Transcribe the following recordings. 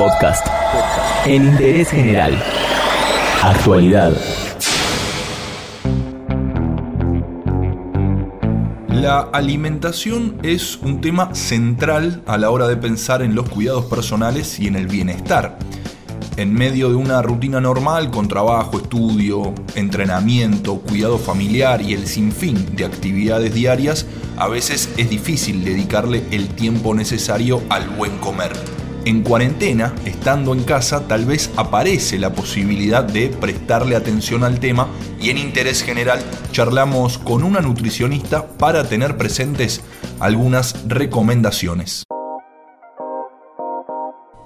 Podcast. En interés general. Actualidad. La alimentación es un tema central a la hora de pensar en los cuidados personales y en el bienestar. En medio de una rutina normal con trabajo, estudio, entrenamiento, cuidado familiar y el sinfín de actividades diarias, a veces es difícil dedicarle el tiempo necesario al buen comer. En cuarentena, estando en casa, tal vez aparece la posibilidad de prestarle atención al tema y en interés general charlamos con una nutricionista para tener presentes algunas recomendaciones.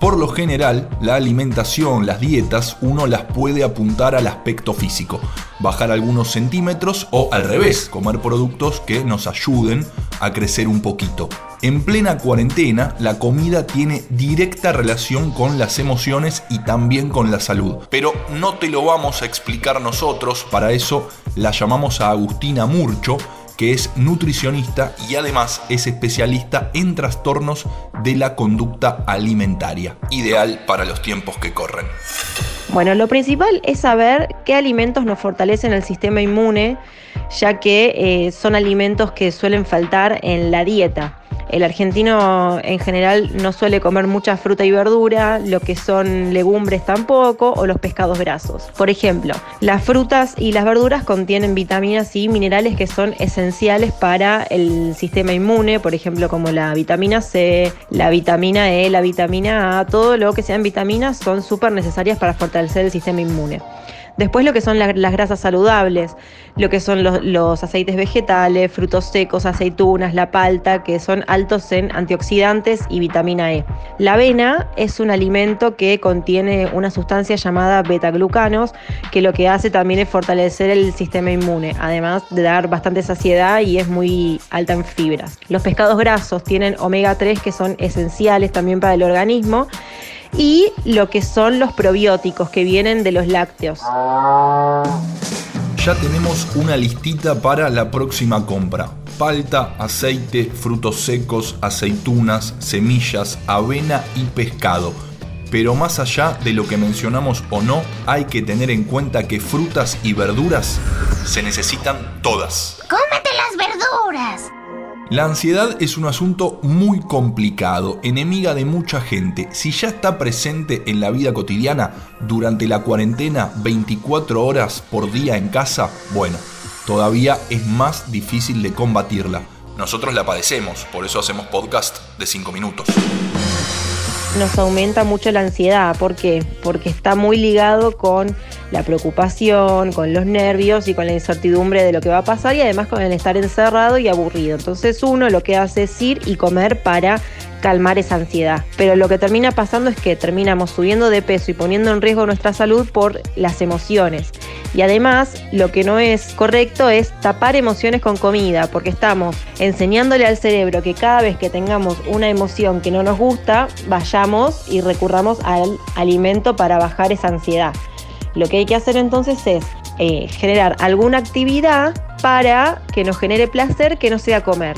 Por lo general, la alimentación, las dietas, uno las puede apuntar al aspecto físico, bajar algunos centímetros o al revés, comer productos que nos ayuden a crecer un poquito. En plena cuarentena, la comida tiene directa relación con las emociones y también con la salud. Pero no te lo vamos a explicar nosotros, para eso la llamamos a Agustina Murcho, que es nutricionista y además es especialista en trastornos de la conducta alimentaria, ideal para los tiempos que corren. Bueno, lo principal es saber qué alimentos nos fortalecen el sistema inmune, ya que eh, son alimentos que suelen faltar en la dieta. El argentino en general no suele comer mucha fruta y verdura, lo que son legumbres tampoco, o los pescados grasos. Por ejemplo, las frutas y las verduras contienen vitaminas y minerales que son esenciales para el sistema inmune, por ejemplo, como la vitamina C, la vitamina E, la vitamina A, todo lo que sean vitaminas son súper necesarias para fortalecer el sistema inmune. Después lo que son las grasas saludables, lo que son los, aceites vegetales, frutos secos, aceitunas, la palta, que son altos en antioxidantes y vitamina E. La avena es un alimento que contiene una sustancia llamada beta-glucanos, que lo que hace también es fortalecer el sistema inmune, además de dar bastante saciedad y es muy alta en fibras. Los pescados grasos tienen omega 3 que son esenciales también para el organismo y lo que son los probióticos que vienen de los lácteos. Ya tenemos una listita para la próxima compra. Palta, aceite, frutos secos, aceitunas, semillas, avena y pescado. Pero más allá de lo que mencionamos o no, hay que tener en cuenta que frutas y verduras se necesitan todas. ¡Cómete las verduras! La ansiedad es un asunto muy complicado, enemiga de mucha gente. Si ya está presente en la vida cotidiana durante la cuarentena 24 horas por día en casa, bueno, todavía es más difícil de combatirla. Nosotros la padecemos, por eso hacemos podcast de 5 minutos. Nos aumenta mucho la ansiedad, ¿por qué? Porque está muy ligado con la preocupación, con los nervios y con la incertidumbre de lo que va a pasar y además con el estar encerrado y aburrido. Entonces uno lo que hace es ir y comer para calmar esa ansiedad. Pero lo que termina pasando es que terminamos subiendo de peso y poniendo en riesgo nuestra salud por las emociones. Y además, lo que no es correcto es tapar emociones con comida, porque estamos enseñándole al cerebro que cada vez que tengamos una emoción que no nos gusta, vayamos y recurramos al alimento para bajar esa ansiedad. Lo que hay que hacer entonces es eh, generar alguna actividad para que nos genere placer que no sea comer.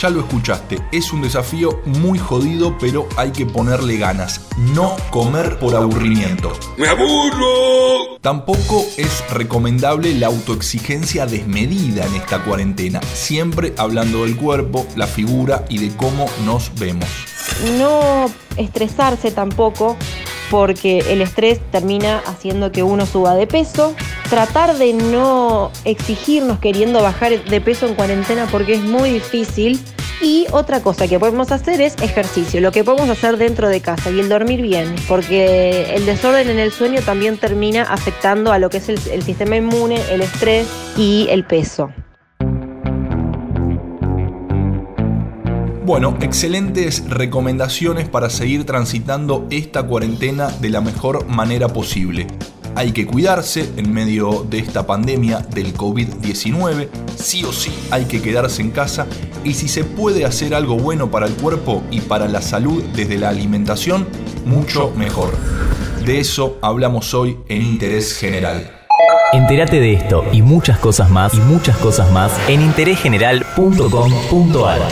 Ya lo escuchaste, es un desafío muy jodido, pero hay que ponerle ganas. No comer por aburrimiento. ¡Me aburro! Tampoco es recomendable la autoexigencia desmedida en esta cuarentena, siempre hablando del cuerpo, la figura y de cómo nos vemos. No estresarse tampoco porque el estrés termina haciendo que uno suba de peso. Tratar de no exigirnos queriendo bajar de peso en cuarentena porque es muy difícil. Y otra cosa que podemos hacer es ejercicio, lo que podemos hacer dentro de casa y el dormir bien, porque el desorden en el sueño también termina afectando a lo que es el, el sistema inmune, el estrés y el peso. Bueno, excelentes recomendaciones para seguir transitando esta cuarentena de la mejor manera posible. Hay que cuidarse en medio de esta pandemia del COVID-19, sí o sí hay que quedarse en casa y si se puede hacer algo bueno para el cuerpo y para la salud desde la alimentación, mucho mejor. De eso hablamos hoy en Interés General. Entérate de esto y muchas cosas más y muchas cosas más en interésgeneral.com.ar.